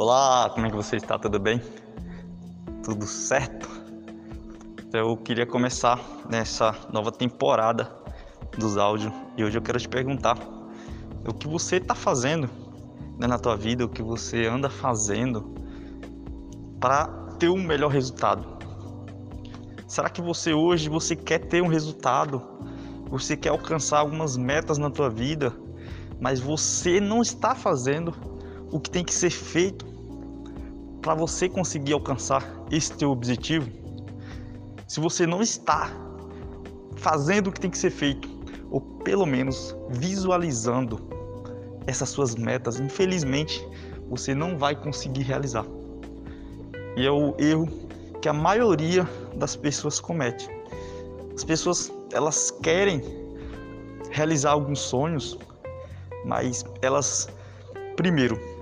Olá, como é que você está? Tudo bem? Tudo certo? Eu queria começar nessa nova temporada dos áudios e hoje eu quero te perguntar o que você está fazendo né, na tua vida, o que você anda fazendo para ter um melhor resultado. Será que você hoje você quer ter um resultado? Você quer alcançar algumas metas na tua vida, mas você não está fazendo o que tem que ser feito para você conseguir alcançar esse teu objetivo, se você não está fazendo o que tem que ser feito, ou pelo menos visualizando essas suas metas, infelizmente você não vai conseguir realizar. E é o erro que a maioria das pessoas comete. As pessoas elas querem realizar alguns sonhos, mas elas primeiro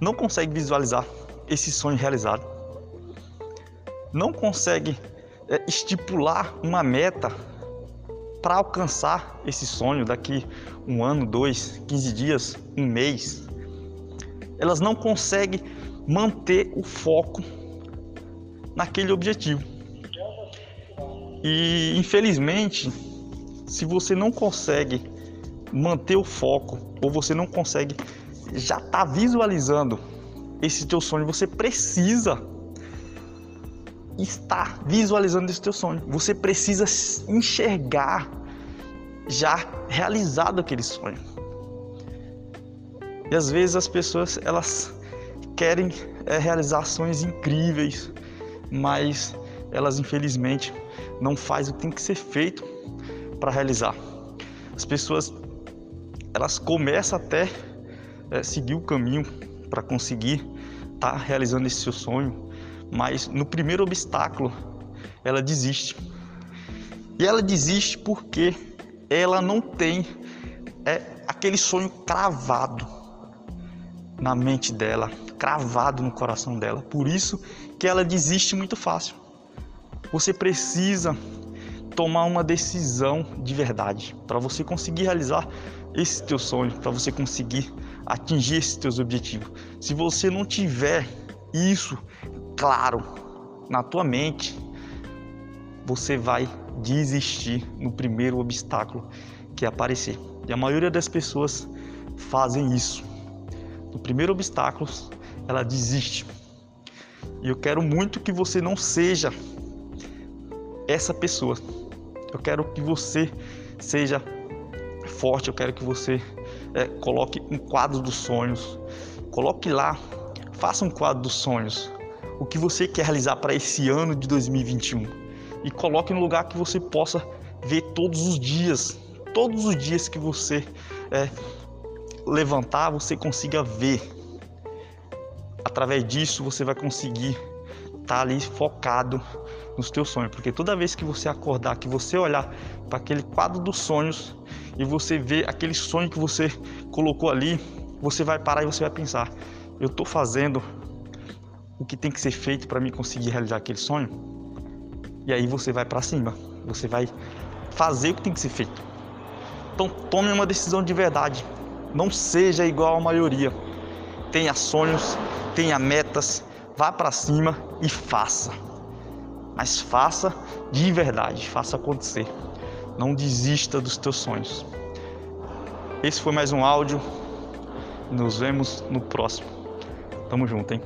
não consegue visualizar esse sonho realizado, não consegue é, estipular uma meta para alcançar esse sonho daqui um ano, dois, quinze dias, um mês, elas não conseguem manter o foco naquele objetivo. E infelizmente, se você não consegue manter o foco ou você não consegue já está visualizando esse teu sonho, você precisa estar visualizando esse teu sonho. Você precisa enxergar já realizado aquele sonho. E às vezes as pessoas elas querem é, realizar sonhos incríveis, mas elas infelizmente não fazem o que tem que ser feito para realizar. As pessoas elas começam até é, seguir o caminho para conseguir estar tá realizando esse seu sonho, mas no primeiro obstáculo ela desiste. E ela desiste porque ela não tem é, aquele sonho cravado na mente dela, cravado no coração dela. Por isso que ela desiste muito fácil. Você precisa tomar uma decisão de verdade para você conseguir realizar esse teu sonho, para você conseguir atingir esses teus objetivos. Se você não tiver isso claro na tua mente, você vai desistir no primeiro obstáculo que aparecer. E a maioria das pessoas fazem isso. No primeiro obstáculo, ela desiste. E eu quero muito que você não seja essa pessoa. Eu quero que você seja forte, eu quero que você é, coloque um quadro dos sonhos, coloque lá, faça um quadro dos sonhos, o que você quer realizar para esse ano de 2021 e coloque no lugar que você possa ver todos os dias, todos os dias que você é, levantar, você consiga ver. Através disso você vai conseguir tá ali focado nos teus sonhos, porque toda vez que você acordar, que você olhar para aquele quadro dos sonhos e você ver aquele sonho que você colocou ali, você vai parar e você vai pensar: eu estou fazendo o que tem que ser feito para me conseguir realizar aquele sonho? E aí você vai para cima, você vai fazer o que tem que ser feito. Então tome uma decisão de verdade. Não seja igual à maioria. Tenha sonhos, tenha metas, vá para cima e faça mas faça de verdade, faça acontecer. Não desista dos teus sonhos. Esse foi mais um áudio. Nos vemos no próximo. Tamo junto, hein?